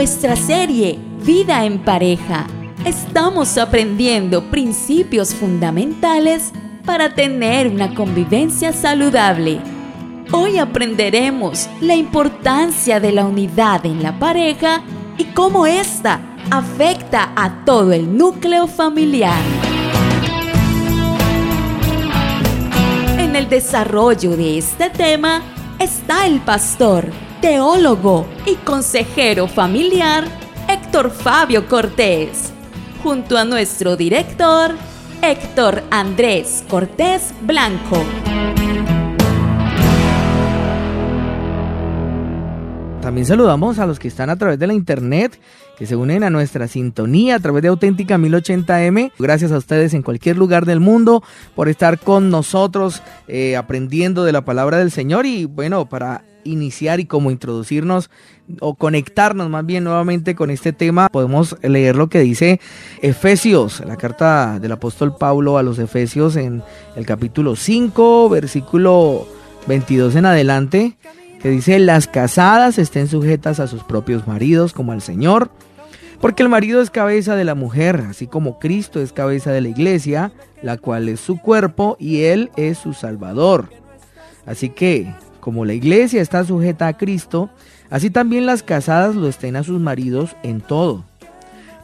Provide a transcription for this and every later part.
nuestra serie Vida en pareja. Estamos aprendiendo principios fundamentales para tener una convivencia saludable. Hoy aprenderemos la importancia de la unidad en la pareja y cómo ésta afecta a todo el núcleo familiar. En el desarrollo de este tema está el pastor, teólogo y consejero familiar Héctor Fabio Cortés, junto a nuestro director Héctor Andrés Cortés Blanco. También saludamos a los que están a través de la internet, que se unen a nuestra sintonía a través de Auténtica 1080M. Gracias a ustedes en cualquier lugar del mundo por estar con nosotros eh, aprendiendo de la palabra del Señor y bueno, para iniciar y como introducirnos o conectarnos más bien nuevamente con este tema, podemos leer lo que dice Efesios, la carta del apóstol Pablo a los Efesios en el capítulo 5, versículo 22 en adelante que dice, las casadas estén sujetas a sus propios maridos como al Señor, porque el marido es cabeza de la mujer, así como Cristo es cabeza de la iglesia, la cual es su cuerpo y Él es su Salvador. Así que, como la iglesia está sujeta a Cristo, así también las casadas lo estén a sus maridos en todo.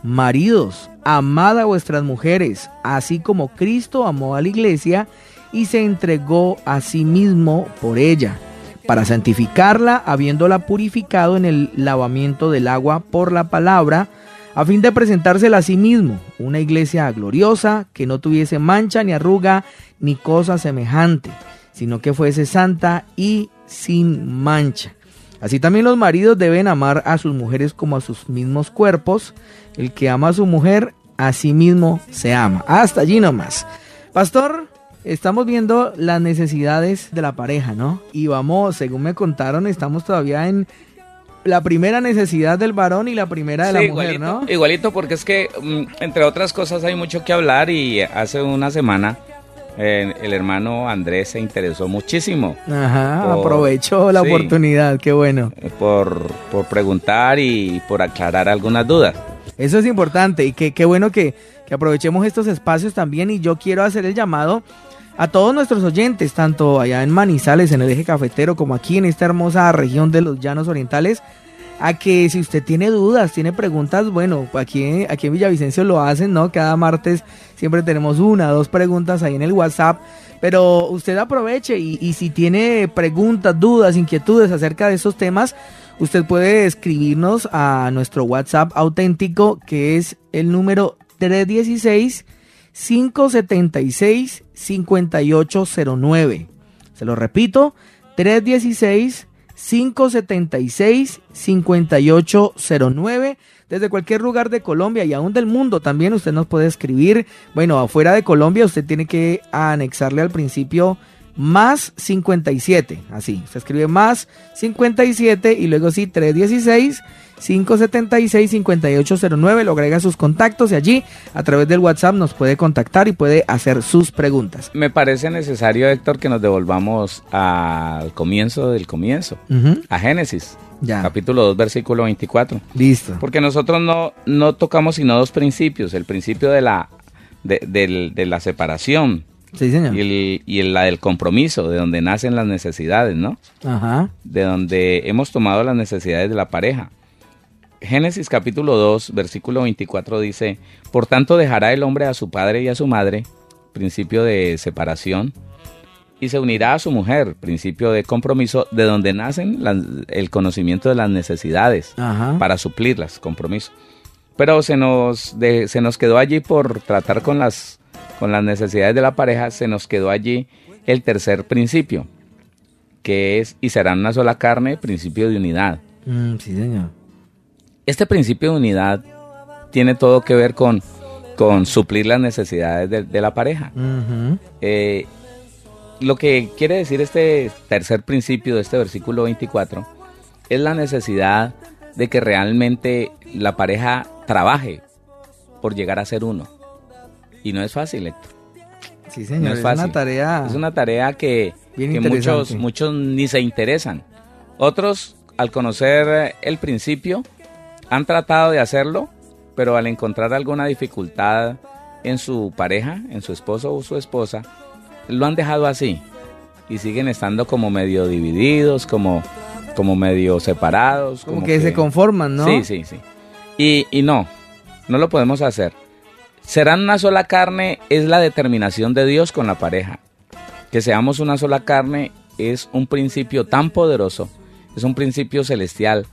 Maridos, amad a vuestras mujeres, así como Cristo amó a la iglesia y se entregó a sí mismo por ella para santificarla, habiéndola purificado en el lavamiento del agua por la palabra, a fin de presentársela a sí mismo, una iglesia gloriosa, que no tuviese mancha ni arruga ni cosa semejante, sino que fuese santa y sin mancha. Así también los maridos deben amar a sus mujeres como a sus mismos cuerpos. El que ama a su mujer, a sí mismo se ama. Hasta allí nomás. Pastor, estamos viendo las necesidades de la pareja, ¿no? Y vamos, según me contaron, estamos todavía en la primera necesidad del varón y la primera de la mujer, ¿no? Igualito, porque es que, mm, entre otras cosas, hay mucho que hablar y hace una semana eh, el hermano Andrés se interesó muchísimo. Ajá, aprovechó la oportunidad, qué bueno. Eh, por, por preguntar y por aclarar algunas dudas. Eso es importante y qué bueno que, que aprovechemos estos espacios también y yo quiero hacer el llamado a todos nuestros oyentes, tanto allá en Manizales, en el eje cafetero, como aquí en esta hermosa región de los llanos orientales, a que si usted tiene dudas, tiene preguntas, bueno, aquí, aquí en Villavicencio lo hacen, ¿no? Cada martes siempre tenemos una, dos preguntas ahí en el WhatsApp, pero usted aproveche y, y si tiene preguntas, dudas, inquietudes acerca de esos temas, usted puede escribirnos a nuestro WhatsApp auténtico que es el número 316 576 5809. Se lo repito, 316 576 5809. Desde cualquier lugar de Colombia y aún del mundo también usted nos puede escribir. Bueno, afuera de Colombia usted tiene que anexarle al principio más 57. Así, se escribe más 57 y luego sí 316 576-5809, lo agrega sus contactos y allí a través del WhatsApp nos puede contactar y puede hacer sus preguntas. Me parece necesario, Héctor, que nos devolvamos al comienzo del comienzo, a Génesis. Capítulo 2, versículo 24. Listo. Porque nosotros no, no tocamos sino dos principios. El principio de la, de, la separación. Sí, señor. Y, y la del compromiso, de donde nacen las necesidades, ¿no? Ajá. De donde hemos tomado las necesidades de la pareja. Génesis capítulo 2, versículo 24 dice, Por tanto dejará el hombre a su padre y a su madre, principio de separación, y se unirá a su mujer, principio de compromiso, de donde nacen el conocimiento de las necesidades para suplirlas, compromiso. Pero se nos, se nos quedó allí por tratar con las, con las necesidades de la pareja, se nos quedó allí el tercer principio, que es, y serán una sola carne, principio de unidad. Mm, sí, señor. Este principio de unidad tiene todo que ver con, con suplir las necesidades de, la pareja. Eh, lo que quiere decir este tercer principio de este versículo 24 es la necesidad de que realmente la pareja trabaje por llegar a ser uno. Y no es fácil, Héctor. Sí, señor, es, una tarea. Es una tarea que, que muchos, muchos ni se interesan. Otros, al conocer el principio, han tratado de hacerlo, pero al encontrar alguna dificultad en su pareja, en su esposo o su esposa, lo han dejado así y siguen estando como medio divididos, como, como medio separados. Como, que, se conforman, ¿no? Sí, sí, sí. Y, y no, no lo podemos hacer. Serán una sola carne es la determinación de Dios con la pareja. Que seamos una sola carne es un principio tan poderoso, es un principio celestial,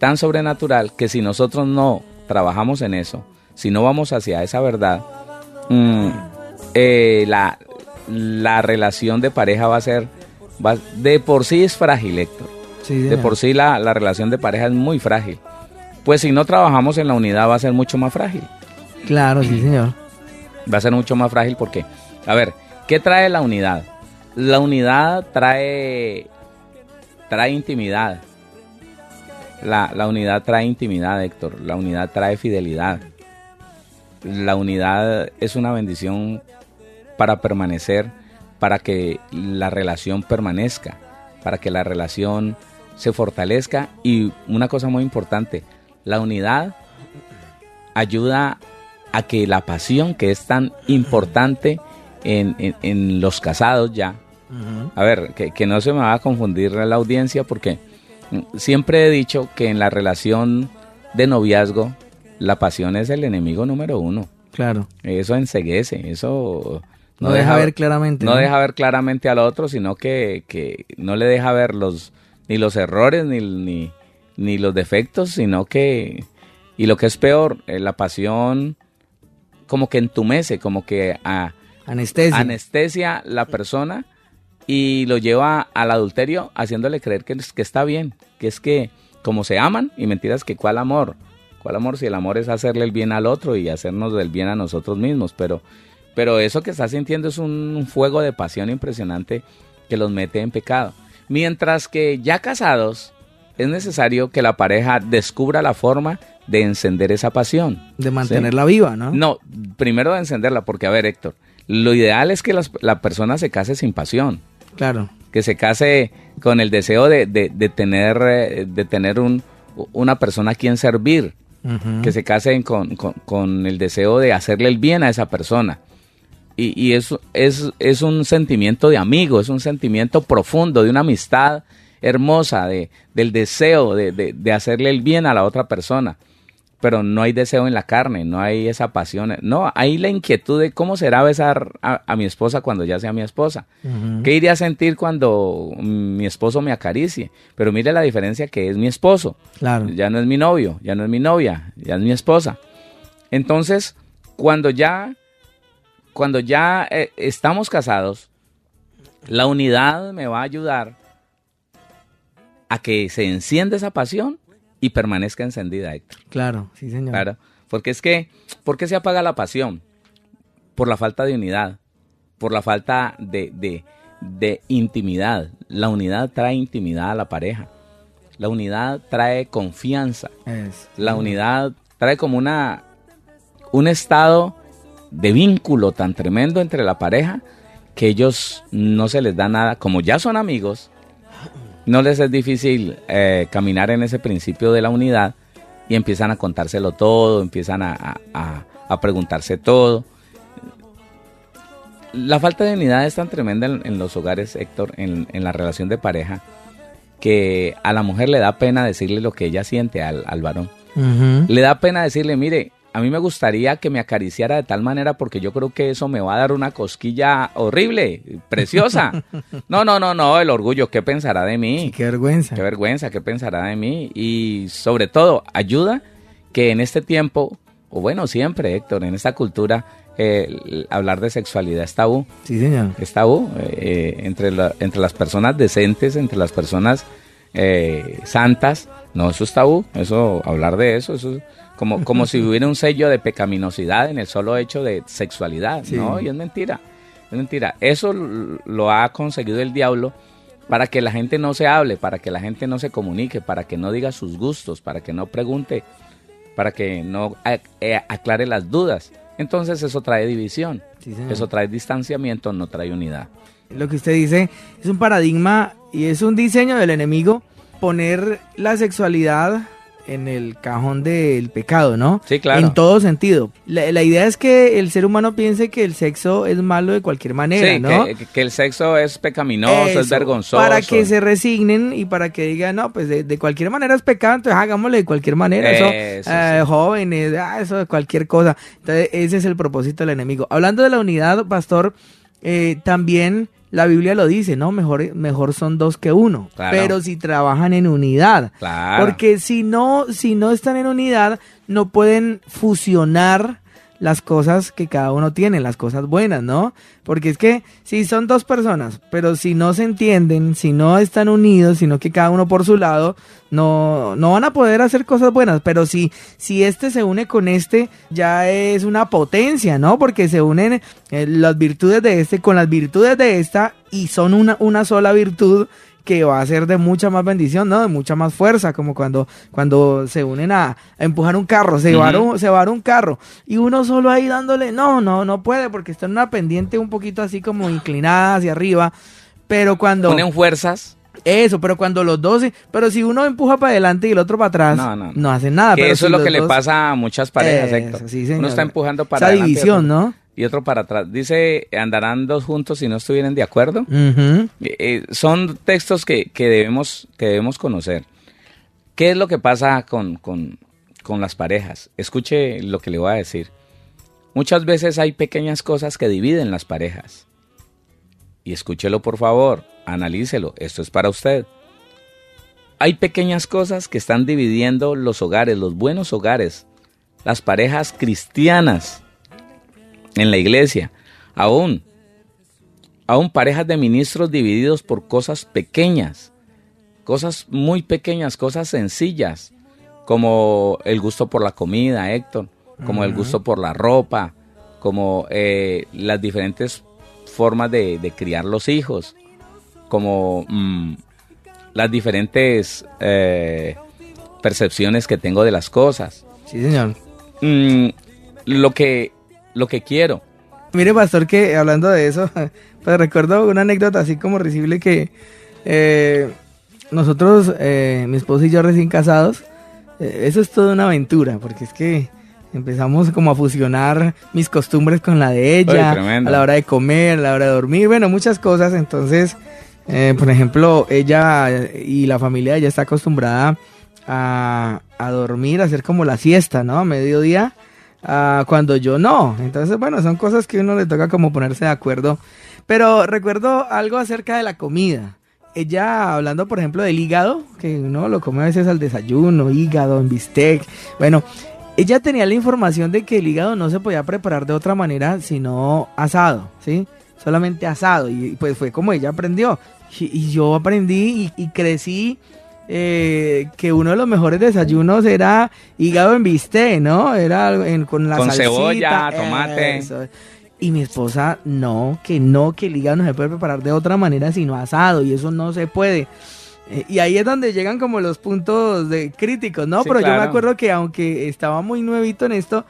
tan sobrenatural, que si nosotros no trabajamos en eso, si no vamos hacia esa verdad, mm, eh, la, la, relación de pareja va a ser, va, de por sí es frágil, Héctor. de por sí la, la relación de pareja es muy frágil. Pues si no trabajamos en la unidad va a ser mucho más frágil. Claro, sí, señor. Va a ser mucho más frágil porque, a ver, ¿qué trae la unidad? La unidad trae, trae intimidad. La, la unidad trae intimidad, Héctor. La unidad trae fidelidad. La unidad es una bendición para permanecer, para que la relación permanezca, para que la relación se fortalezca. Y una cosa muy importante, la unidad ayuda a que la pasión que es tan importante en, los casados ya, a ver, que, no se me va a confundir la audiencia porque siempre he dicho que en la relación de noviazgo la pasión es el enemigo número uno. Claro. Eso enseguece, eso no, deja, ver claramente. No, deja ver claramente al otro, sino que, que, no le deja ver los ni los errores ni, ni, ni los defectos, sino que y lo que es peor, eh, la pasión como que entumece, como que a, anestesia. anestesia la persona y lo lleva al adulterio haciéndole creer que, que está bien, que es que como se aman y mentiras que cuál amor, cuál amor si el amor es hacerle el bien al otro y hacernos el bien a nosotros mismos, pero, pero eso que está sintiendo es un fuego de pasión impresionante que los mete en pecado. Mientras que ya casados es necesario que la pareja descubra la forma de encender esa pasión. De mantenerla viva, ¿no? No, primero de encenderla, porque a ver, Héctor, lo ideal es que la persona se case sin pasión. Claro. Que se case con el deseo de, tener, de tener un, una persona a quien servir. Que se case con, el deseo de hacerle el bien a esa persona. Y, y eso es, es un sentimiento de amigo, es un sentimiento profundo, de una amistad hermosa, de, del deseo de, de hacerle el bien a la otra persona. Pero no hay deseo en la carne, no hay esa pasión, no, hay la inquietud de cómo será besar a, mi esposa cuando ya sea mi esposa, qué iría a sentir cuando mi esposo me acaricie, pero mire la diferencia que es mi esposo, claro. ya no es mi novio, ya no es mi novia, ya es mi esposa. Entonces, cuando ya, cuando ya eh, estamos casados, la unidad me va a ayudar a que se encienda esa pasión y permanezca encendida, Héctor. Claro, sí, señor. Claro, porque es que, ¿por qué se apaga la pasión? Por la falta de unidad, por la falta de, de, intimidad. La unidad trae intimidad a la pareja. La unidad trae confianza. La unidad trae como una un estado de vínculo tan tremendo entre la pareja que ellos no se les da nada, como ya son amigos, no les es difícil eh, caminar en ese principio de la unidad y empiezan a contárselo todo, empiezan a, preguntarse todo. La falta de unidad es tan tremenda en, los hogares, Héctor, en, la relación de pareja, que a la mujer le da pena decirle lo que ella siente al, varón. Le da pena decirle, mire, a mí me gustaría que me acariciara de tal manera porque yo creo que eso me va a dar una cosquilla horrible, preciosa. No, no, no, no, el orgullo, ¿qué pensará de mí? qué vergüenza. Qué vergüenza, ¿qué pensará de mí? Y sobre todo, ayuda que en este tiempo, o bueno, siempre, Héctor, en esta cultura, eh, hablar de sexualidad es tabú. Sí, señor. Es tabú eh, entre, entre las personas decentes, entre las personas eh, santas. No, eso es tabú. Eso, hablar de eso, eso como, como si hubiera un sello de pecaminosidad en el solo hecho de sexualidad, ¿no? Y es mentira, es mentira. Eso lo ha conseguido el diablo para que la gente no se hable, para que la gente no se comunique, para que no diga sus gustos, para que no pregunte, para que no eh, aclare las dudas. Entonces eso trae división, eso trae distanciamiento, no trae unidad. Lo que usted dice es un paradigma y es un diseño del enemigo poner la sexualidad en el cajón del pecado, ¿no? Sí, claro. En todo sentido. La, la idea es que el ser humano piense que el sexo es malo de cualquier manera, Sí, ¿no? que, que el sexo es pecaminoso, es vergonzoso. Para que se resignen y para que digan, no, pues de, de cualquier manera es pecado, entonces hagámosle de cualquier manera. Eso, Eso, eh, sí. jóvenes, ah, eso de cualquier cosa. Entonces, ese es el propósito del enemigo. Hablando de la unidad, pastor, eh, también la Biblia lo dice, ¿no? Mejor, mejor son dos que uno. Claro. Pero si trabajan en unidad. Claro. Porque si no, si no están en unidad, no pueden fusionar las cosas que cada uno tiene, las cosas buenas, ¿no? Porque es que si son dos personas, pero si no se entienden, si no están unidos, sino que cada uno por su lado, no, no van a poder hacer cosas buenas. Pero si, si este se une con este, ya es una potencia, ¿no? Porque se unen eh, las virtudes de este con las virtudes de esta y son una, una sola virtud que va a ser de mucha más bendición, ¿no? De mucha más fuerza, como cuando, cuando se unen a, a empujar un carro, se, va un, se va un carro, y uno solo ahí dándole, no, no, no puede, porque está en una pendiente un poquito así como inclinada hacia arriba, pero cuando... Unen fuerzas. Eso, pero cuando los dos, pero si uno empuja para adelante y el otro para atrás, No, no, no, no. hacen nada. que pero eso si es lo que le pasa a muchas parejas, Eso, sí. Uno está empujando para Esa adelante y división, ¿no? Y otro para atrás. Dice, andarán dos juntos si no estuvieran de acuerdo. Eh, eh, son textos que, que debemos, que debemos conocer. ¿Qué es lo que pasa con, con, con las parejas? Escuche lo que le voy a decir. Muchas veces hay pequeñas cosas que dividen las parejas. Y escúchelo por favor, analícelo, esto es para usted. Hay pequeñas cosas que están dividiendo los hogares, los buenos hogares, las parejas cristianas en la iglesia, aún aún parejas de ministros divididos por cosas pequeñas, cosas muy pequeñas, cosas sencillas, como el gusto por la comida, Héctor, como el gusto por la ropa, como eh, las diferentes formas de, de criar los hijos, como mm, las diferentes eh, percepciones que tengo de las cosas. Sí, señor. Mm, lo que lo que quiero. Mire, pastor, que hablando de eso, pues recuerdo una anécdota así como risible que eh, nosotros, eh, mi esposo y yo recién casados, eh, eso es toda una aventura, porque es que empezamos como a fusionar mis costumbres con la de ella, a la hora de comer, a la hora de dormir, bueno, muchas cosas. Entonces, eh, por ejemplo, ella y la familia ella está acostumbrada a, a dormir, a hacer como la siesta, ¿no? A mediodía ah, cuando yo no. Entonces, bueno, son cosas que uno le toca como ponerse de acuerdo. Pero recuerdo algo acerca de la comida. Ella hablando, por ejemplo, del hígado, que uno lo come a veces al desayuno, hígado, en bistec. Bueno, ella tenía la información de que el hígado no se podía preparar de otra manera sino asado, ¿sí? Solamente asado. Y pues fue como ella aprendió. Y, y yo aprendí y, y crecí eh, que uno de los mejores desayunos era hígado en bistec, ¿no? Era en- con la Con salsita, cebolla, tomate. eso. Y mi esposa, no, que no, que el hígado no se puede preparar de otra manera sino asado y eso no se puede. Eh, y ahí es donde llegan como los puntos de críticos, ¿no? Sí, Pero yo me acuerdo que aunque estaba muy nuevito en esto,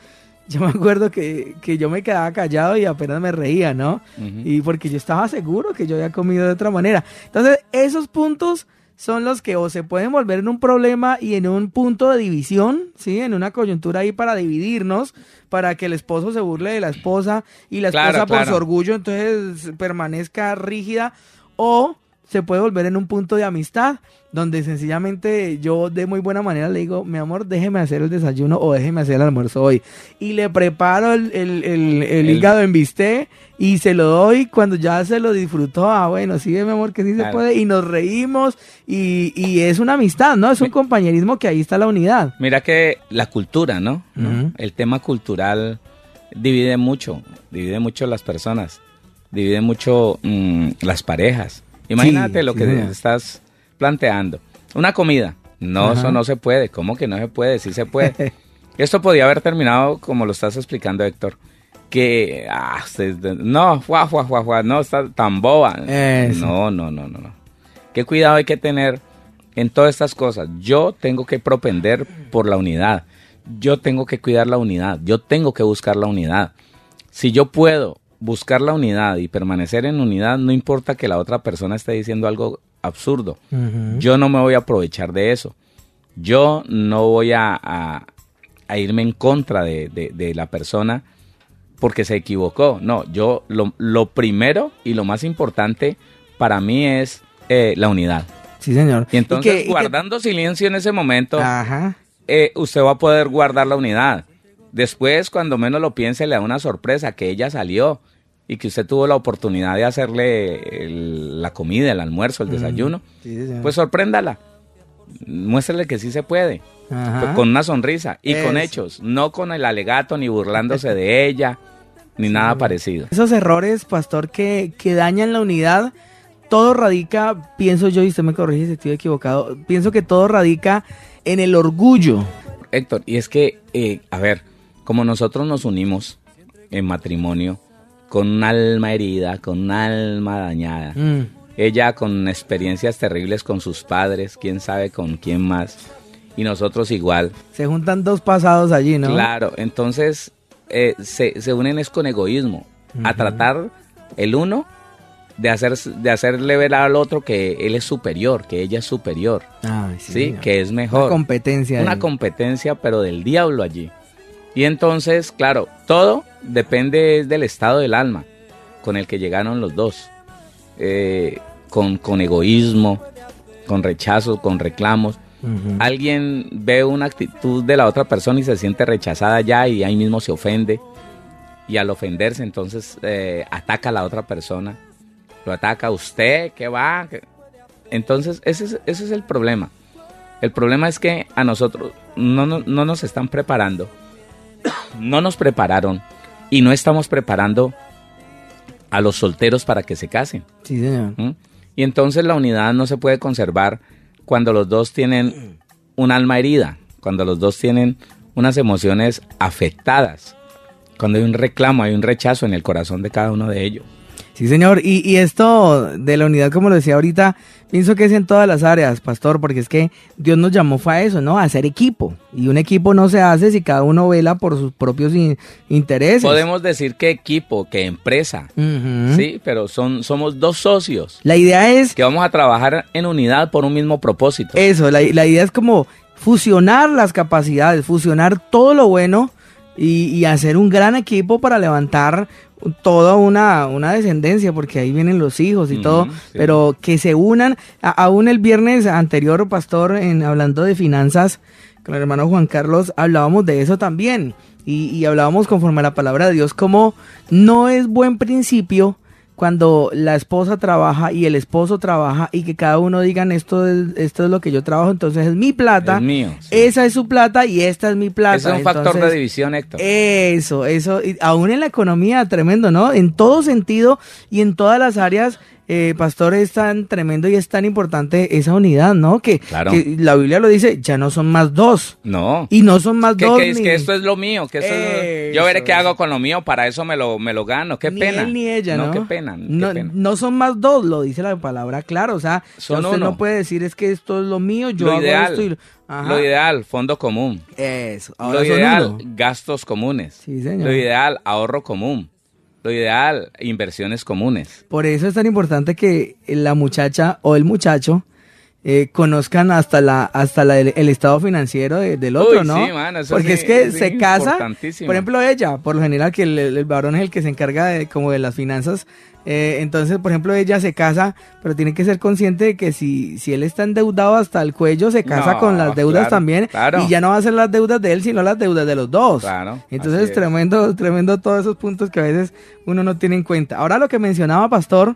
yo me acuerdo que, que yo me quedaba callado y apenas me reía, ¿no? Y porque yo estaba seguro que yo había comido de otra manera. Entonces, esos puntos son los que o se pueden volver en un problema y en un punto de división, ¿sí? En una coyuntura ahí para dividirnos, para que el esposo se burle de la esposa y la esposa Claro, por claro. su orgullo entonces permanezca rígida o se puede volver en un punto de amistad donde sencillamente yo de muy buena manera le digo, mi amor, déjeme hacer el desayuno o déjeme hacer el almuerzo hoy. Y le preparo el, el- el- hígado en bistec y se lo doy cuando ya se lo disfrutó. Ah, bueno, sí, mi amor, que sí se puede. Y nos reímos y, y es una amistad, ¿no? Es un compañerismo que ahí está la unidad. Mira que la cultura, ¿no? El tema cultural divide mucho, divide mucho las personas, divide mucho mm, las parejas. Imagínate Sí, lo sí, que estás planteando. Una comida. No, Ajá. eso no se puede. ¿Cómo que no se puede? Sí se puede. Esto podía haber terminado como lo estás explicando, Héctor. Que, ah, usted- no, fuá, fuá, fuá, no, está tan boba. Eso. No, no, no, no, no. Qué cuidado hay que tener en todas estas cosas. Yo tengo que propender por la unidad. Yo tengo que cuidar la unidad. Yo tengo que buscar la unidad. Si yo puedo buscar la unidad y permanecer en unidad, no importa que la otra persona esté diciendo algo absurdo. Yo no me voy a aprovechar de eso. Yo no voy a, a- a irme en contra de, de- de la persona porque se equivocó. No, yo lo, lo primero y lo más importante para mí es eh, la unidad. Sí, señor. Y entonces, que- y que- guardando silencio en ese momento, Ajá. eh, usted va a poder guardar la unidad. Después, cuando menos lo piense, le da una sorpresa que ella salió y que usted tuvo la oportunidad de hacerle el- la comida, el almuerzo, el desayuno. Sí. Pues sorpréndala. Muéstrele que sí se puede. Ajá. Pues Con una sonrisa y con hechos. No con el alegato, ni burlándose de ella, ni nada parecido. Esos errores, pastor, que, que dañan la unidad, todo radica, pienso yo, y usted me corrige si estoy equivocado, pienso que todo radica en el orgullo. Héctor, y es que, eh, a ver, como nosotros nos unimos en matrimonio con un alma herida, con un alma dañada, Mm, ella con experiencias terribles con sus padres, quién sabe con quién más, y nosotros igual. Se juntan dos pasados allí, ¿no? Claro, entonces eh, se, se unen es con egoísmo, a tratar el uno de, hacer, de hacerle ver al otro que él es superior, que ella es superior, Ay, sí, señor. que es Una mejor. competencia. Una ahí. competencia, pero del diablo allí. Y entonces, claro, todo depende del estado del alma con el que llegaron los dos. Eh, con, con egoísmo, con rechazo, con reclamos. Alguien ve una actitud de la otra persona y se siente rechazada ya y ahí mismo se ofende. Y al ofenderse, entonces eh, ataca a la otra persona. Lo ataca a usted, ¿qué va? Entonces, ese es, ese es el problema. El problema es que a nosotros no, no, no nos están preparando. No nos prepararon. Y no estamos preparando a los solteros para que se casen. Sí, señor. ¿Mm? Y entonces la unidad no se puede conservar cuando los dos tienen un alma herida, cuando los dos tienen unas emociones afectadas, cuando hay un reclamo, hay un rechazo en el corazón de cada uno de ellos. Sí, señor. Y, y esto de la unidad, como lo decía ahorita, pienso que es en todas las áreas, pastor, porque es que Dios nos llamó fue a eso, ¿no? A hacer equipo. Y un equipo no se hace si cada uno vela por sus propios in- intereses. Podemos decir que equipo, que empresa, sí, pero son, somos dos socios La idea es que vamos a trabajar en unidad por un mismo propósito. eso, la, la idea es como fusionar las capacidades, fusionar todo lo bueno y, y hacer un gran equipo para levantar toda una, una descendencia, porque ahí vienen los hijos y todo, sí. pero que se unan. A- aún el viernes anterior, pastor, en hablando de finanzas, con el hermano Juan Carlos, hablábamos de eso también. Y, y hablábamos conforme a la palabra de Dios, como no es buen principio cuando la esposa trabaja y el esposo trabaja y que cada uno digan esto es, esto es lo que yo trabajo, entonces es mi plata, Es mío, sí. esa es su plata y esta es mi plata. Ese es un factor de división, Héctor. eso, eso, y aún en la economía, tremendo, ¿no? En todo sentido y en todas las áreas, eh, pastor, es tan tremendo y es tan importante esa unidad, ¿no? Que, Claro. que la Biblia lo dice, ya no son más dos. no. Y no son más que, dos. que es ni- que esto es lo mío, que esto es- yo Eso, veré qué eso. hago con lo mío, para eso me lo, me lo gano, qué ni pena. él ni ella, ¿no? qué pena, qué no, pena. no son más dos, lo dice la palabra, claro. O sea, Son usted uno. no puede decir es que esto es lo mío, yo lo hago ideal, esto y lo- Ajá. lo ideal, fondo común. Eso, ahora Lo ideal, uno. gastos comunes. Sí, señor. Lo ideal, ahorro común. Lo ideal, inversiones comunes. Por eso es tan importante que la muchacha o el muchacho eh, conozcan hasta la hasta la- el, el estado financiero de- del otro, Uy, ¿no? sí, eso Porque sí, es que se casa, por ejemplo ella, por lo general que el, el varón es el que se encarga de como de las finanzas, eh, entonces por ejemplo ella se casa, pero tiene que ser consciente de que si, si él está endeudado hasta el cuello, se casa No, con las deudas claro, también claro. y ya no va a ser las deudas de él, sino las deudas de los dos. Claro, Entonces es. tremendo, tremendo todos esos puntos que a veces uno no tiene en cuenta. Ahora lo que mencionaba Pastor,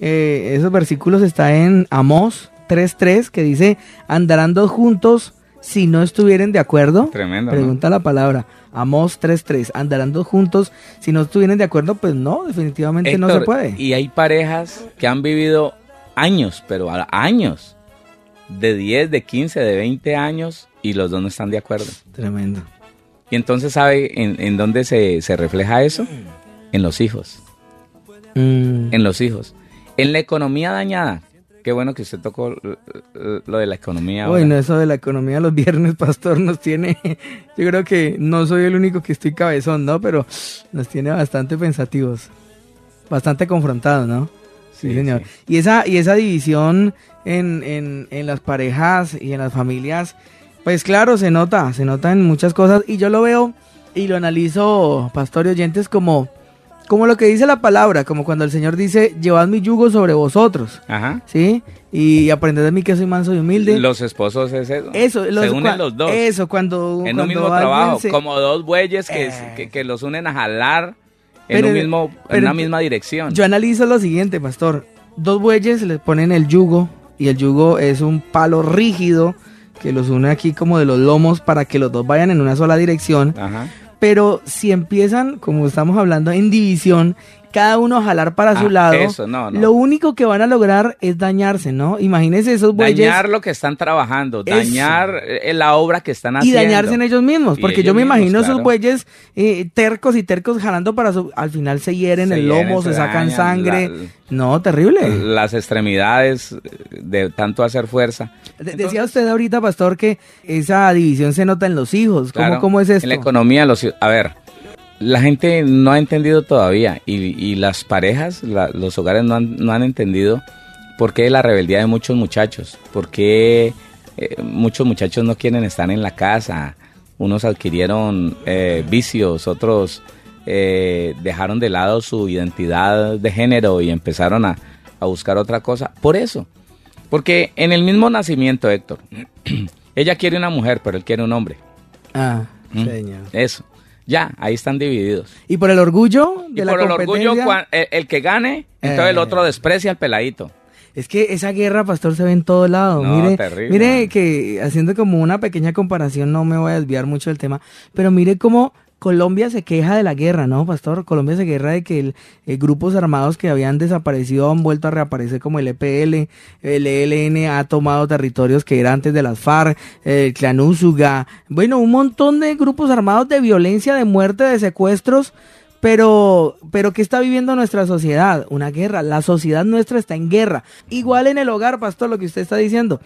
eh, esos versículos está en Amós 3.3 que dice, andarán dos juntos si no estuvieren de acuerdo. Tremendo, ¿no? Pregunta la palabra. Amós 3.3, andarán dos juntos si no estuvieran de acuerdo, pues no, definitivamente no se puede. Y hay parejas que han vivido años, pero años, de 10, de 15, de 20 años, y los dos no están de acuerdo. Tremendo. Y entonces, ¿sabe en, en dónde se, se refleja eso? En los hijos. Mm, En los hijos. En la economía dañada. Qué bueno que usted tocó lo de la economía. ahora. Bueno, eso de la economía los viernes, pastor, nos tiene, yo creo que no soy el único que estoy cabezón, ¿no? Pero nos tiene bastante pensativos, bastante confrontados, ¿no? Sí, Sí, señor. sí. Y esa, y esa división en, en, en las parejas y en las familias, Pues claro, se nota, se nota en muchas cosas y yo lo veo y lo analizo, pastor y oyentes, como, como lo que dice la palabra, como cuando el Señor dice, llevad mi yugo sobre vosotros, Ajá. ¿sí? Y aprended de mí que soy manso y humilde. Los esposos es eso. eso, los, se unen los dos. Eso, cuando... en cuando un mismo trabajo, se- como dos bueyes que, Eh. que, que los unen a jalar en, Pero- un mismo, en una misma dirección. Yo analizo lo siguiente, pastor. Dos bueyes les ponen el yugo y el yugo es un palo rígido que los une aquí como de los lomos para que los dos vayan en una sola dirección. Ajá. Pero si empiezan, como estamos hablando, en división, cada uno jalar para su Ah, lado, eso, no, no. lo único que van a lograr es dañarse, ¿no? Imagínense esos bueyes Dañar lo que están trabajando, Eso. dañar eh, la obra que están y haciendo. dañarse en ellos mismos, Y porque ellos yo me mismos, imagino esos bueyes eh, tercos y tercos jalando para su... Al final se hieren Se el hieren, lomo, se, se sacan dañan, sangre. la- no, terrible. Las extremidades de tanto hacer fuerza. De- Entonces- Decía usted ahorita, pastor, que esa división se nota en los hijos. ¿Cómo, Claro, cómo es esto? En la economía, los, a ver, la gente no ha entendido todavía y, y las parejas, la- los hogares no han, no han entendido por qué la rebeldía de muchos muchachos, por qué eh, muchos muchachos no quieren estar en la casa, unos adquirieron eh, vicios, otros eh, dejaron de lado su identidad de género y empezaron a, a buscar otra cosa. Por eso, porque en el mismo nacimiento, Héctor, ella quiere una mujer, pero él quiere un hombre. Ah, ¿Mm? señor. Eso. Ya, ahí están divididos. Y por el orgullo de Y la por el orgullo, el, el que gane, entonces el Eh. otro desprecia al peladito. Es que esa guerra, pastor, se ve en todo lado. No, mire, terrible, mire que haciendo como una pequeña comparación, no me voy a desviar mucho del tema, pero mire cómo Colombia se queja de la guerra, ¿no, pastor? Colombia se queja de que el, eh, grupos armados que habían desaparecido han vuelto a reaparecer como el EPL, el ELN ha tomado territorios que eran antes de las FARC, el Clan Úsuga, bueno, un montón de grupos armados de violencia, de muerte, de secuestros, pero, pero ¿qué está viviendo nuestra sociedad? Una guerra. La sociedad nuestra está en guerra. Igual en el hogar, pastor, lo que usted está diciendo.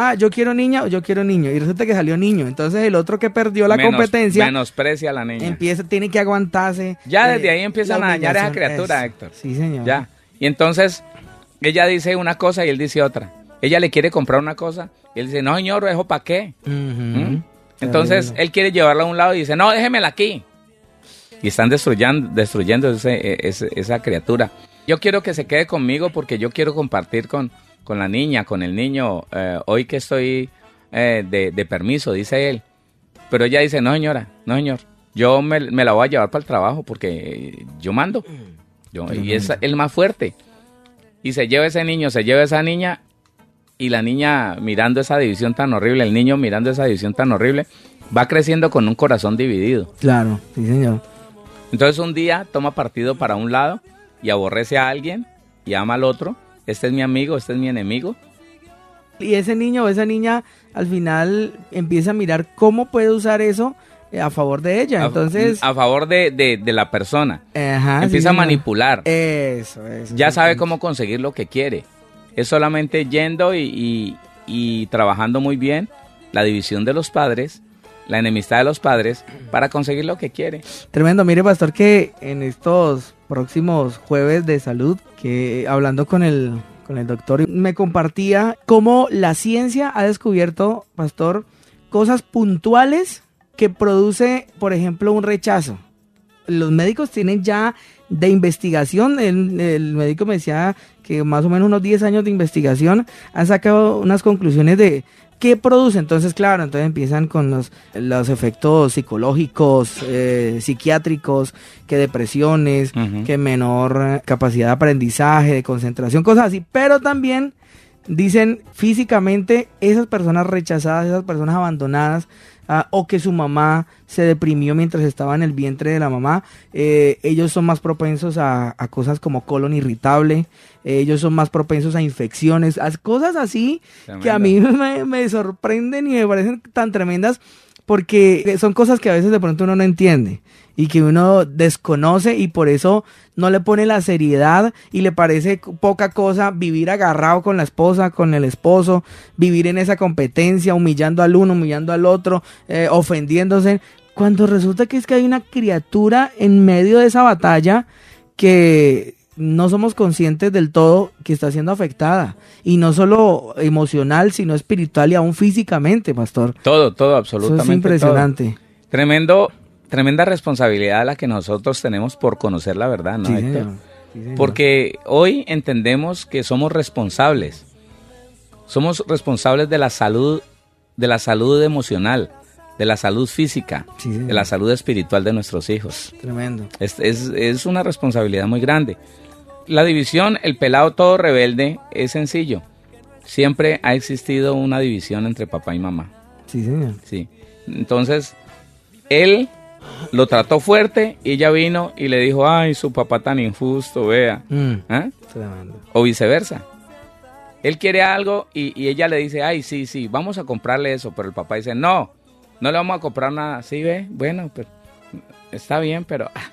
Ah, yo quiero niña o yo quiero niño. Y resulta que salió niño. Entonces el otro que perdió la Menos- competencia Menosprecia a la niña. empieza, tiene que aguantarse. Ya eh, desde ahí empiezan a dañar a esa criatura. Héctor. Sí, señor. Ya. Y entonces, ella dice una cosa y él dice otra. Ella le quiere comprar una cosa y él dice, no, señor, ¿eso para qué? ¿Mm? Entonces, él quiere llevarla a un lado y dice, no, déjemela aquí. Y están destruyendo, destruyendo ese- ese- esa criatura. Yo quiero que se quede conmigo porque yo quiero compartir con, con la niña, con el niño, eh, hoy que estoy eh, de, de permiso, dice él. Pero ella dice, no señora, no señor, yo me, me la voy a llevar para el trabajo porque yo mando. Yo, y es el más fuerte. Y se lleva ese niño, se lleva esa niña y la niña mirando esa división tan horrible, el niño mirando esa división tan horrible, va creciendo con un corazón dividido. Claro, sí, señor. Entonces un día toma partido para un lado y aborrece a alguien y ama al otro. Este es mi amigo, este es mi enemigo. Y ese niño o esa niña al final empieza a mirar cómo puede usar eso eh, a favor de ella. A- Entonces, a, favor de, de- de la persona. ajá, sí, Empieza a manipular. Eso, eso. ya sabe cómo conseguir lo que quiere. Es solamente yendo y, y- y trabajando muy bien la división de los padres, la enemistad de los padres, para conseguir lo que quiere. Tremendo, mire pastor que en estos próximos jueves de salud, que hablando con el, con el doctor, me compartía cómo la ciencia ha descubierto, pastor, cosas puntuales que produce, por ejemplo, un rechazo. Los médicos tienen ya de investigación, el, el médico me decía que más o menos unos 10 años de investigación han sacado unas conclusiones de qué produce. Entonces, claro, entonces empiezan con los, los efectos psicológicos, eh, psiquiátricos, que depresiones, que menor eh, capacidad de aprendizaje, de concentración, cosas así. Pero también dicen físicamente esas personas rechazadas, esas personas abandonadas, ah, o que su mamá se deprimió mientras estaba en el vientre de la mamá, eh, ellos son más propensos a, a cosas como colon irritable, eh, ellos son más propensos a infecciones, a cosas así que a mí me, me sorprenden y me parecen tan tremendas porque son cosas que a veces de pronto uno no entiende y que uno desconoce y por eso no le pone la seriedad y le parece poca cosa vivir agarrado con la esposa, con el esposo, vivir en esa competencia, humillando al uno, humillando al otro, eh, ofendiéndose, cuando resulta que es que hay una criatura en medio de esa batalla que no somos conscientes del todo que está siendo afectada. Y no solo emocional, sino espiritual y aún físicamente, pastor. Todo, todo, absolutamente. Eso es impresionante. Tremendo, tremenda responsabilidad la que nosotros tenemos por conocer la verdad, ¿no, Héctor? Porque hoy entendemos que somos responsables. Somos responsables de la salud, de la salud emocional, de la salud física, de la salud espiritual de nuestros hijos. Tremendo. Es, es, es, una responsabilidad muy grande. La división, el pelado todo rebelde, es sencillo. Siempre ha existido una división entre papá y mamá. Sí, señor. Sí. Entonces, él lo trató fuerte y ella vino y le dijo, ay, su papá tan injusto, vea. Mm. ¿Ah? O viceversa. Él quiere algo y, y, ella le dice, ay, sí, sí, vamos a comprarle eso, pero el papá dice, no, no le vamos a comprar nada. Sí, ve, bueno, pero está bien, pero ah,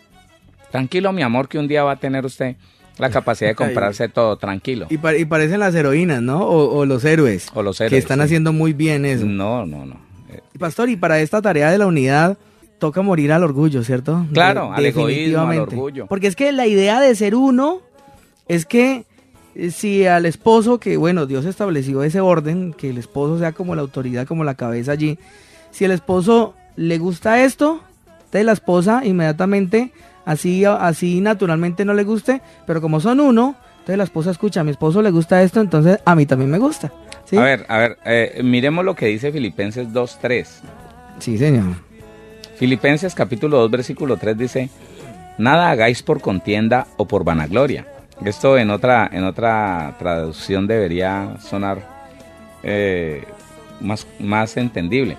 tranquilo, mi amor, que un día va a tener usted la capacidad de comprarse todo, tranquilo. Y, pa y, parecen las heroínas, ¿no? O, o, los héroes. O los héroes. Que están sí. haciendo muy bien eso. No, no, no. Pastor, y para esta tarea de la unidad toca morir al orgullo, ¿cierto? Claro, De- al egoísmo, al definitivamente. orgullo. Porque es que la idea de ser uno es que eh, si al esposo, que bueno, Dios estableció ese orden, que el esposo sea como la autoridad, como la cabeza allí, si el esposo le gusta esto, entonces la esposa inmediatamente, así, así naturalmente no le guste, pero como son uno, entonces la esposa escucha, a mi esposo le gusta esto, entonces a mí también me gusta. ¿sí? A ver, a ver, eh, miremos lo que dice Filipenses 2.3. Sí, señor. Filipenses capítulo 2 versículo 3 dice, nada hagáis por contienda o por vanagloria. Esto en otra, en otra traducción debería sonar eh, más, más entendible.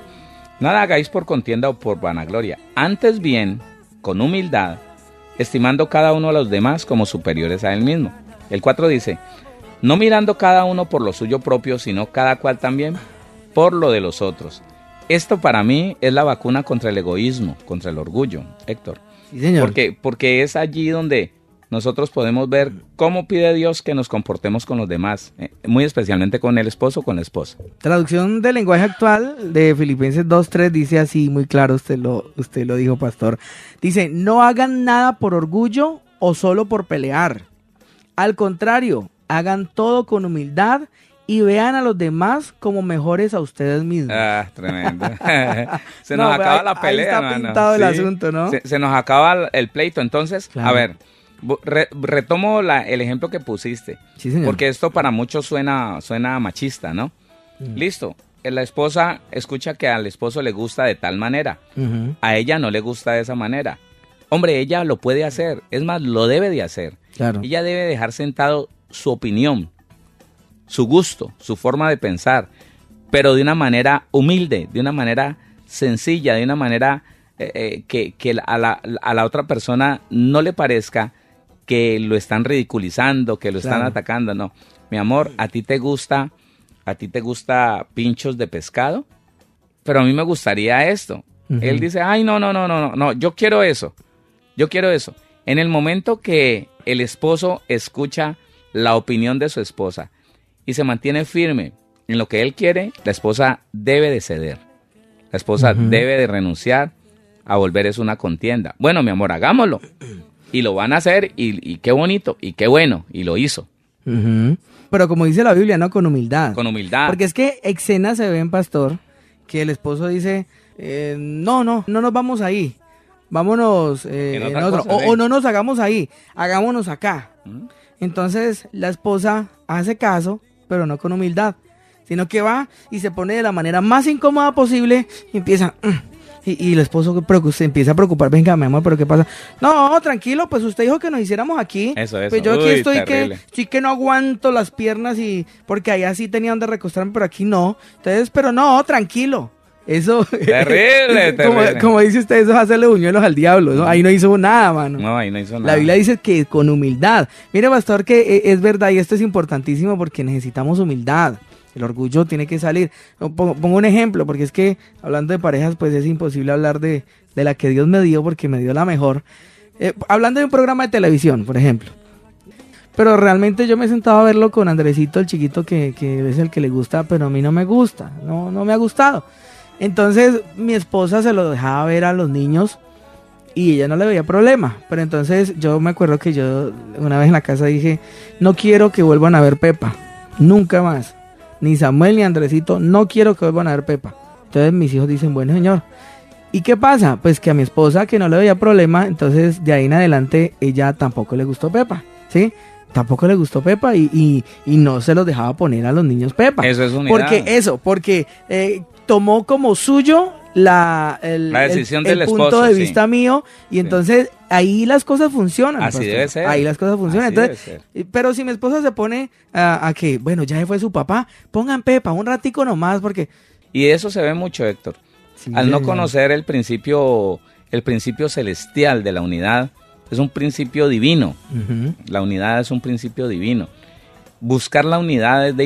Nada hagáis por contienda o por vanagloria. Antes bien, con humildad, estimando cada uno a los demás como superiores a él mismo. El 4 dice, no mirando cada uno por lo suyo propio, sino cada cual también por lo de los otros. Esto para mí es la vacuna contra el egoísmo, contra el orgullo, Héctor. Sí, señor. Porque, porque es allí donde nosotros podemos ver cómo pide Dios que nos comportemos con los demás, eh, muy especialmente con el esposo o con la esposa. Traducción del lenguaje actual de Filipenses 2.3 dice así, muy claro, usted lo, usted lo dijo, pastor. Dice, no hagan nada por orgullo o solo por pelear. Al contrario, hagan todo con humildad y vean a los demás como mejores a ustedes mismos. Ah, tremendo. se No, nos acaba ahí- la ahí pelea. está mano. pintado el asunto, ¿no? Se, se nos acaba el pleito. Entonces, Claro. a ver, re- retomo la- el ejemplo que pusiste. Sí, señor. Porque esto para muchos suena, suena machista, ¿no? Mm. Listo. La esposa escucha que al esposo le gusta de tal manera. A ella no le gusta de esa manera. Hombre, ella lo puede hacer. Es más, lo debe de hacer. claro. Ella debe dejar sentado su opinión, su gusto, su forma de pensar, pero de una manera humilde, de una manera sencilla, de una manera eh, eh, que, que a, la, a la otra persona no le parezca que lo están ridiculizando, que lo están atacando. No, mi amor, a ti te gusta, a ti te gusta pinchos de pescado, pero a mí me gustaría esto. Él dice, ay, no, no, no, no, no, no, yo quiero eso. Yo quiero eso. En el momento que el esposo escucha la opinión de su esposa y se mantiene firme en lo que él quiere, la esposa debe de ceder. La esposa debe de renunciar a volver es una contienda. Bueno, mi amor, hagámoslo. Y lo van a hacer y, y qué bonito y qué bueno. Y lo hizo. Pero como dice la Biblia, ¿no? Con humildad. Con humildad. Porque es que escenas se ven, pastor, que el esposo dice, eh, no, no, no nos vamos ahí. Vámonos eh, En en otra otro. cosa, o, no nos hagamos ahí, hagámonos acá. Entonces la esposa hace caso, pero no con humildad, sino que va y se pone de la manera más incómoda posible y empieza... "Mm". Y, y el esposo se empieza a preocupar, venga, mi amor, pero ¿qué pasa? No, tranquilo, pues usted dijo que nos hiciéramos aquí. Eso, eso. Pues yo aquí Uy, estoy terrible. que, sí que no aguanto las piernas y porque allá sí tenía donde recostarme, pero aquí no. Entonces, pero no, tranquilo. Eso. Terrible, como, terrible. como dice usted, eso es hacerle buñuelos al diablo. ¿no? Ahí no hizo nada, mano. No, ahí no hizo nada. La Biblia dice que con humildad. Mire, pastor, que eh, es verdad y esto es importantísimo porque necesitamos humildad. El orgullo tiene que salir. Pongo, pongo un ejemplo, porque es que hablando de parejas, pues es imposible hablar de, de la que Dios me dio porque me dio la mejor. Eh, hablando de un programa de televisión, por ejemplo. Pero realmente yo me he sentado a verlo con Andresito, el chiquito que, que es el que le gusta, pero a mí no me gusta, no, no me ha gustado. Entonces mi esposa se lo dejaba ver a los niños y ella no le veía problema. Pero entonces yo me acuerdo que yo una vez en la casa dije, no quiero que vuelvan a ver Pepa, nunca más. Ni Samuel ni Andresito, no quiero que vuelvan a ver Pepa. Entonces mis hijos dicen, bueno señor. ¿Y qué pasa? Pues que a mi esposa, que no le veía problema, entonces de ahí en adelante ella tampoco le gustó Pepa, ¿sí? Tampoco le gustó Pepa y, y, no se los dejaba poner a los niños Pepa. Eso es unidad. Porque eso, porque eh, tomó como suyo la, el, decisión del punto de vista mío y entonces ahí las cosas funcionan. Así debe ser. Ahí las cosas funcionan. entonces, pero si mi esposa se pone a, que, bueno, ya fue su papá, pongan Pepa un ratico nomás porque... Y eso se ve mucho, Héctor. Al no conocer el principio, el principio celestial de la unidad, es un principio divino. La unidad es un principio divino. Buscar la unidad es de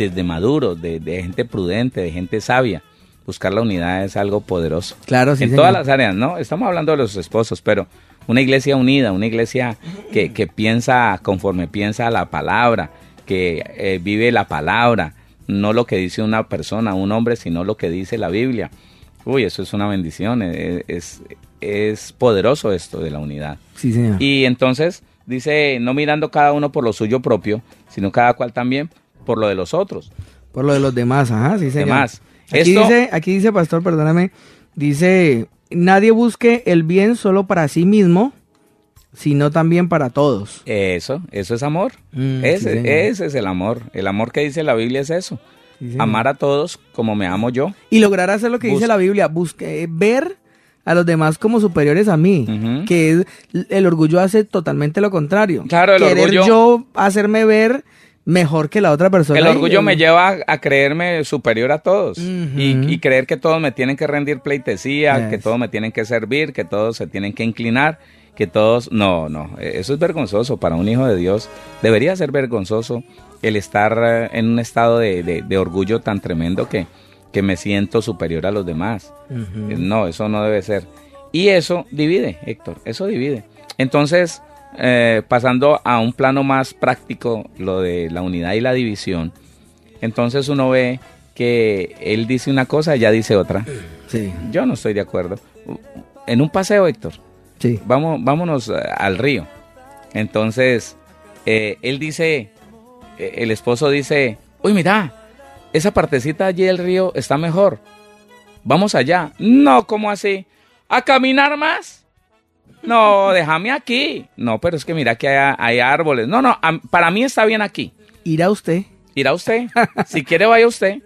inteligentes, de maduros, de, de gente prudente, de gente sabia buscar la unidad es algo poderoso. Claro, sí. En todas las áreas, ¿no? Estamos hablando de los esposos, pero una iglesia unida, una iglesia que, que piensa conforme piensa la palabra, que eh, vive la palabra, no lo que dice una persona, un hombre, sino lo que dice la Biblia. Uy, eso es una bendición, eh, es, es, poderoso esto de la unidad. Sí, señor. Y entonces dice, no mirando cada uno por lo suyo propio, sino cada cual también por lo de los otros. Por lo de los demás, ajá, sí, señor. Demás. Aquí, dice, aquí dice, pastor, perdóname, dice, nadie busque el bien solo para sí mismo, sino también para todos. Eso, eso es amor. Mm, ese, ese, es el amor. El amor que dice la Biblia es eso. Amar a todos como me amo yo. Y lograr hacer lo que dice la Biblia, busque, ver a los demás como superiores a mí, que es, el orgullo hace totalmente lo contrario. Claro, el Querer orgullo... yo hacerme ver mejor que la otra persona. El orgullo me lleva a creerme superior a todos y, creer que todos me tienen que rendir pleitesía, que todos me tienen que servir, que todos se tienen que inclinar, que todos... No, no, eso es vergonzoso para un hijo de Dios. Debería ser vergonzoso el estar eh, en un estado de, orgullo tan tremendo que, que me siento superior a los demás. Eh, no, eso no debe ser. Y eso divide, Héctor, eso divide. Entonces, eh, pasando a un plano más práctico, lo de la unidad y la división, entonces uno ve que él dice una cosa y ella dice otra. Sí. Yo no estoy de acuerdo. En un paseo, Héctor. Sí. Vamos, vámonos eh, al río. Entonces, eh, él dice, el esposo dice, uy, mira, esa partecita allí del río está mejor. Vamos allá. No, ¿cómo así? ¿A caminar más? No, déjame aquí. No, pero es que mira que hay, árboles. No, no, para mí está bien aquí. ¿Irá usted? ¿Irá usted? si quiere, vaya usted.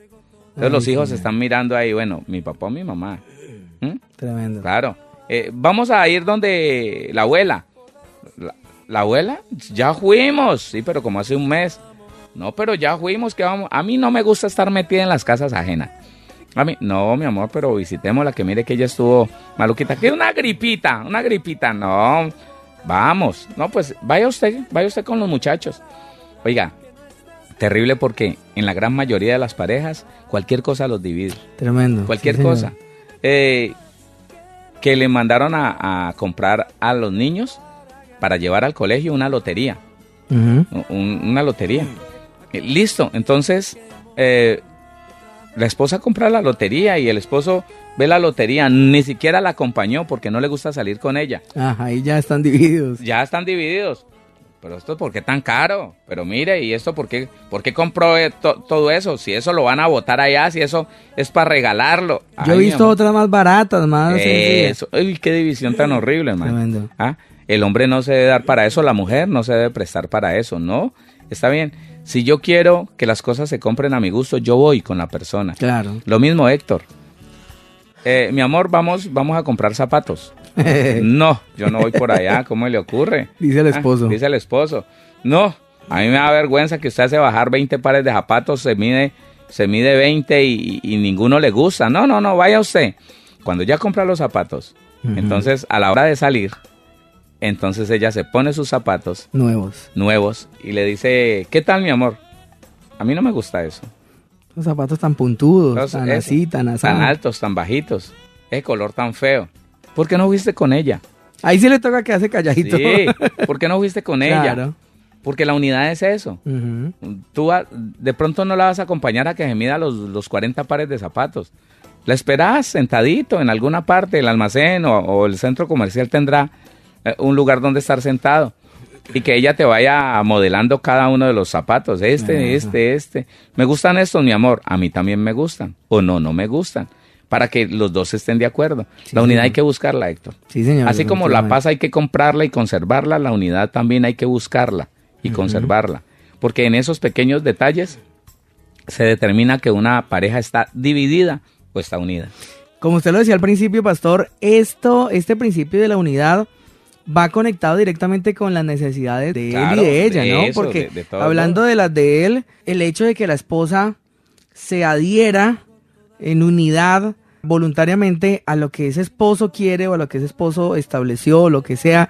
Entonces los hijos están mirando ahí, bueno, mi papá o mi mamá. ¿Mm? Tremendo. Claro. Eh, vamos a ir donde la abuela. La, abuela? Ya fuimos. Sí, pero como hace un mes. No, pero ya fuimos, que vamos. A mí no me gusta estar metida en las casas ajenas. A mí, no, mi amor, pero visitémosla, que mire que ella estuvo maluquita. Que una gripita, una gripita. No, vamos. No, pues vaya usted, vaya usted con los muchachos. Oiga, terrible porque en la gran mayoría de las parejas cualquier cosa los divide. Tremendo. Cualquier cosa. Eh, que le mandaron a, comprar a los niños para llevar al colegio una lotería. una lotería. Eh, listo, entonces eh, la esposa compra la lotería y el esposo ve la lotería, ni siquiera la acompañó porque no le gusta salir con ella. Ajá, y ya están divididos. Ya están divididos. Pero esto, ¿por qué tan caro? Pero mire, ¿y esto por qué, por qué compró eh, todo eso? Si eso lo van a votar allá, si eso es para regalarlo. Yo he visto otras más baratas, más... Eso, Uy, qué división tan horrible, hermano. ¿Ah? El hombre no se debe dar para eso, la mujer no se debe prestar para eso, ¿no? Está bien si yo quiero que las cosas se compren a mi gusto, yo voy con la persona. Claro. Lo mismo, Héctor. Eh, mi amor, vamos, vamos a comprar zapatos. no, yo no voy por allá, ¿cómo le ocurre? Dice el ah, esposo. dice el esposo. No, a mí me da vergüenza que usted hace bajar 20 pares de zapatos, se mide, se mide 20 y, ninguno le gusta. No, no, no, vaya usted. Cuando ya compra los zapatos, entonces a la hora de salir, entonces ella se pone sus zapatos. Nuevos. Nuevos. Y le dice, ¿qué tal mi amor? A mí no me gusta eso. Los zapatos tan puntudos, tan así, tan así. Tan altos, tan bajitos. Ese color tan feo. ¿Por qué no fuiste con ella? Ahí sí le toca que hace calladito. Sí, ¿por qué no fuiste con ella? Porque la unidad es eso. Tú de pronto no la vas a acompañar a que se mida los, los 40 pares de zapatos. La esperás sentadito en alguna parte, el almacén o, el centro comercial tendrá un lugar donde estar sentado y que ella te vaya modelando cada uno de los zapatos, este, este, este. Me gustan estos, mi amor, a mí también me gustan, o no, no me gustan, para que los dos estén de acuerdo. la unidad hay que buscarla, Héctor. Sí, señor. Así como la paz hay que comprarla y conservarla, la unidad también hay que buscarla y conservarla, porque en esos pequeños detalles se determina que una pareja está dividida o está unida. Como usted lo decía al principio, pastor, esto, este principio de la unidad va conectado directamente con las necesidades de él y de ella, ¿no? Porque hablando de las de él, el hecho de que la esposa se adhiera en unidad voluntariamente a lo que ese esposo quiere o a lo que ese esposo estableció o lo que sea,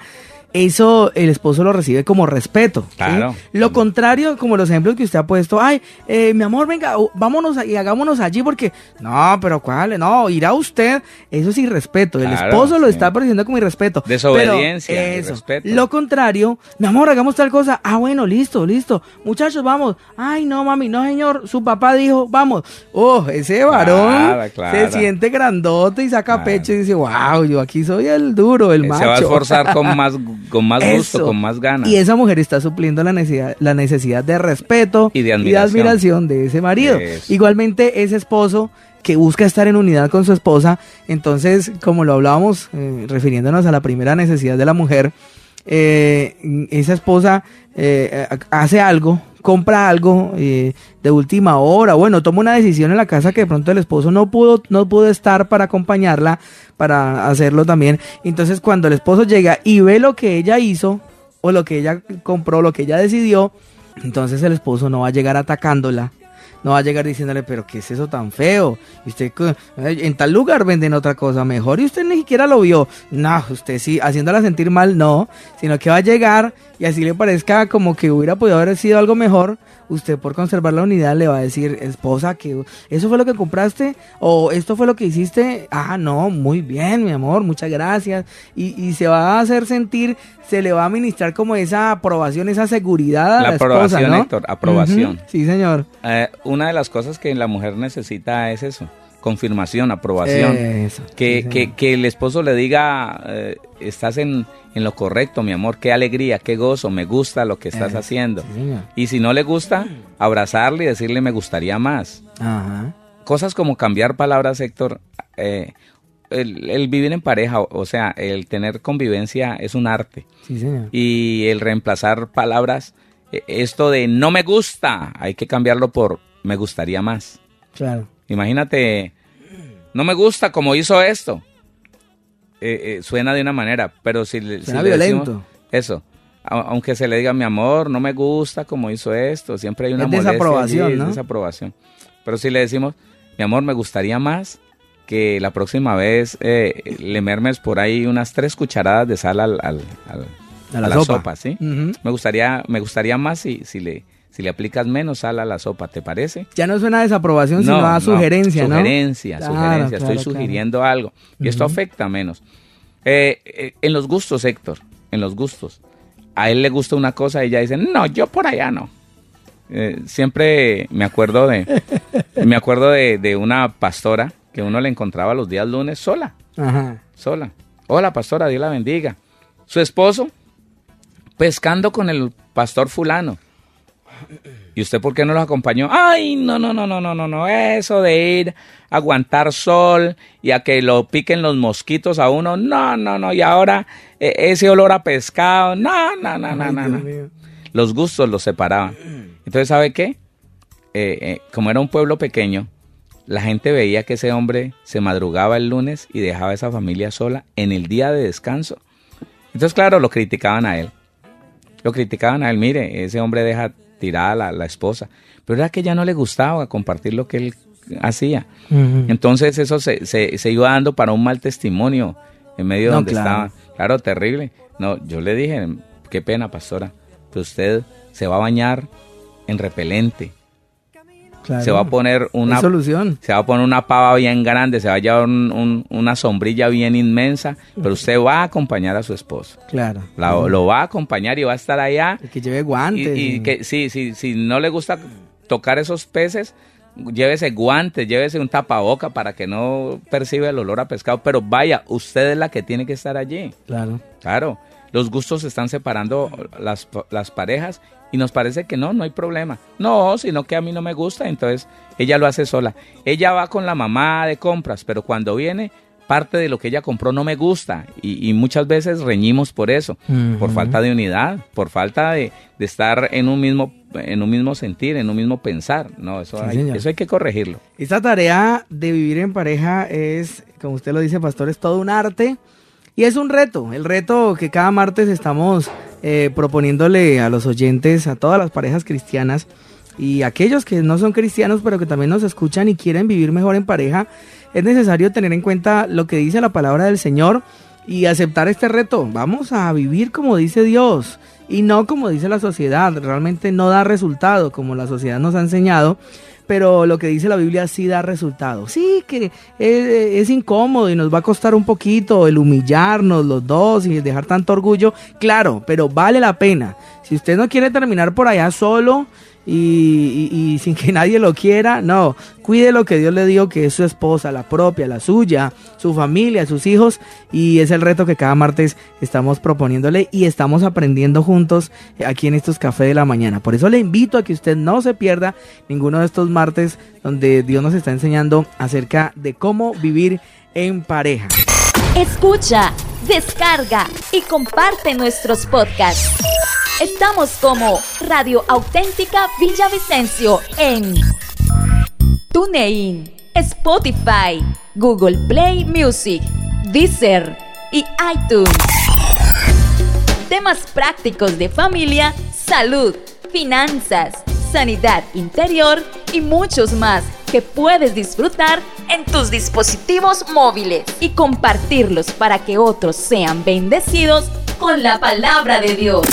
eso el esposo lo recibe como respeto. Claro. Lo contrario, como los ejemplos que usted ha puesto, ay, eh, mi amor, venga, vámonos y hagámonos allí porque, no, pero cuál, no, irá usted, eso es irrespeto. El esposo lo está percibiendo como irrespeto. Desobediencia. eso. Lo contrario, mi amor, hagamos tal cosa. Ah, bueno, listo, listo. Muchachos, vamos. Ay, no, mami, no, señor. Su papá dijo, vamos. Oh, ese varón se siente grandote y saca pecho y dice, wow, yo aquí soy el duro, el macho. Se va a esforzar con más con más gusto, con más ganas. Y esa mujer está supliendo la necesidad, la necesidad de respeto y de admiración, de, ese marido. Igualmente, ese esposo que busca estar en unidad con su esposa, entonces, como lo hablábamos, eh, refiriéndonos a la primera necesidad de la mujer, eh, esa esposa eh, hace algo, compra algo de última hora, bueno, toma una decisión en la casa que de pronto el esposo no pudo, no pudo estar para acompañarla, para hacerlo también. Entonces cuando el esposo llega y ve lo que ella hizo, o lo que ella compró, lo que ella decidió, entonces el esposo no va a llegar atacándola. No va a llegar diciéndole, pero ¿qué es eso tan feo? Y usted en tal lugar venden otra cosa mejor y usted ni siquiera lo vio. No, usted sí, haciéndola sentir mal, no. Sino que va a llegar y así le parezca como que hubiera podido haber sido algo mejor usted por conservar la unidad le va a decir, esposa, que eso fue lo que compraste o esto fue lo que hiciste. Ah, no, muy bien, mi amor, muchas gracias. Y, se va a hacer sentir, se le va a ministrar como esa aprobación, esa seguridad a la, aprobación, Héctor, aprobación. Sí, señor. Eh, una de las cosas que la mujer necesita es eso confirmación, aprobación. que, que, el esposo le diga, eh, estás en, en, lo correcto, mi amor, qué alegría, qué gozo, me gusta lo que estás haciendo. y si no le gusta, abrazarle y decirle, me gustaría más. Cosas como cambiar palabras, Héctor. Eh, el, vivir en pareja, o sea, el tener convivencia es un arte. Y el reemplazar palabras, eh, esto de no me gusta, hay que cambiarlo por me gustaría más. Claro. Imagínate, no me gusta como hizo esto. Eh, eh, suena de una manera, pero si, suena violento. eso, aunque se le diga mi amor, no me gusta como hizo esto, siempre hay una es desaprobación, ¿no? desaprobación. Pero si le decimos, mi amor, me gustaría más que la próxima vez eh, le mermes por ahí unas tres cucharadas de sal al, al, a la, sopa. ¿sí? Me gustaría, me gustaría más si, si le si le aplicas menos sal a la sopa, ¿te parece? Ya no suena a desaprobación, sino a sugerencia, ¿no? Sugerencia, sugerencia. Estoy sugiriendo algo. Y esto afecta menos. Eh, eh, en los gustos, Héctor, en los gustos. A él le gusta una cosa y ella dice, no, yo por allá no. Eh, siempre me acuerdo de me acuerdo de, una pastora que uno le encontraba los días lunes sola. Ajá. Sola. Hola, pastora, Dios la bendiga. Su esposo pescando con el pastor fulano. ¿Y usted por qué no los acompañó? Ay, no, no, no, no, no, no, no. Eso de ir a aguantar sol y a que lo piquen los mosquitos a uno. No, no, no. Y ahora e, ese olor a pescado. No, no, no, no, no. Los gustos los separaban. Entonces, ¿sabe qué? Eh, eh, como era un pueblo pequeño, la gente veía que ese hombre se madrugaba el lunes y dejaba a esa familia sola en el día de descanso. Entonces, claro, lo criticaban a él. Lo criticaban a él. Mire, ese hombre deja tirada la, esposa. Pero era que ya no le gustaba compartir lo que él hacía. Entonces eso se, se, iba dando para un mal testimonio en medio de donde estaba. Claro, terrible. No, yo le dije, qué pena, pastora, que usted se va a bañar en repelente se va a poner una solución. Se va a poner una pava bien grande, se va a llevar una sombrilla bien inmensa, pero usted va a acompañar a su esposo. Claro. Lo va a acompañar y va a estar allá. que lleve guantes. Y, que sí, sí, si no le gusta tocar esos peces, llévese guantes, llévese un tapaboca para que no perciba el olor a pescado, pero vaya, usted es la que tiene que estar allí. Claro. Claro, los gustos están separando las, las parejas y nos parece que no, no hay problema. No, sino que a mí no me gusta, entonces ella lo hace sola. Ella va con la mamá de compras, pero cuando viene parte de lo que ella compró no me gusta y, muchas veces reñimos por eso, por falta de unidad, por falta de, estar en un mismo en un mismo sentir, en un mismo pensar, no, eso, hay, eso hay que corregirlo. Esta tarea de vivir en pareja es, como usted lo dice, pastor, es todo un arte y es un reto, el reto que cada martes estamos eh, proponiéndole a los oyentes, a todas las parejas cristianas y aquellos que no son cristianos pero que también nos escuchan y quieren vivir mejor en pareja, es necesario tener en cuenta lo que dice la palabra del Señor y aceptar este reto. Vamos a vivir como dice Dios y no como dice la sociedad. Realmente no da resultado como la sociedad nos ha enseñado. Pero lo que dice la Biblia sí da resultado. Sí, que es, incómodo y nos va a costar un poquito el humillarnos los dos y dejar tanto orgullo. Claro, pero vale la pena. Si usted no quiere terminar por allá solo, y, sin que nadie lo quiera. No, cuide lo que Dios le dio, que es su esposa, la propia, la suya, su familia, sus hijos. Y es el reto que cada martes estamos proponiéndole y estamos aprendiendo juntos aquí en estos cafés de la mañana. Por eso le invito a que usted no se pierda ninguno de estos martes donde Dios nos está enseñando acerca de cómo vivir en pareja. Escucha, descarga y comparte nuestros podcasts. Estamos como Radio Auténtica Villavicencio en TuneIn, Spotify, Google Play Music, Deezer y iTunes. Temas prácticos de familia, salud, finanzas, sanidad interior y muchos más que puedes disfrutar en tus dispositivos móviles y compartirlos para que otros sean bendecidos con la palabra de Dios.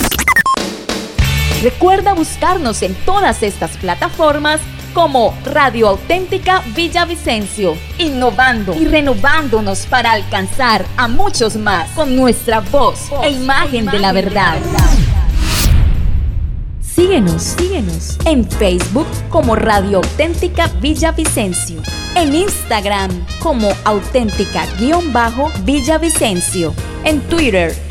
Recuerda buscarnos en todas estas plataformas como Radio Auténtica Villavicencio, innovando. Y renovándonos para alcanzar a muchos más con nuestra voz, e imagen, de la verdad. Síguenos, síguenos. en Facebook como Radio Auténtica Villavicencio, en Instagram como auténtica-villavicencio, en Twitter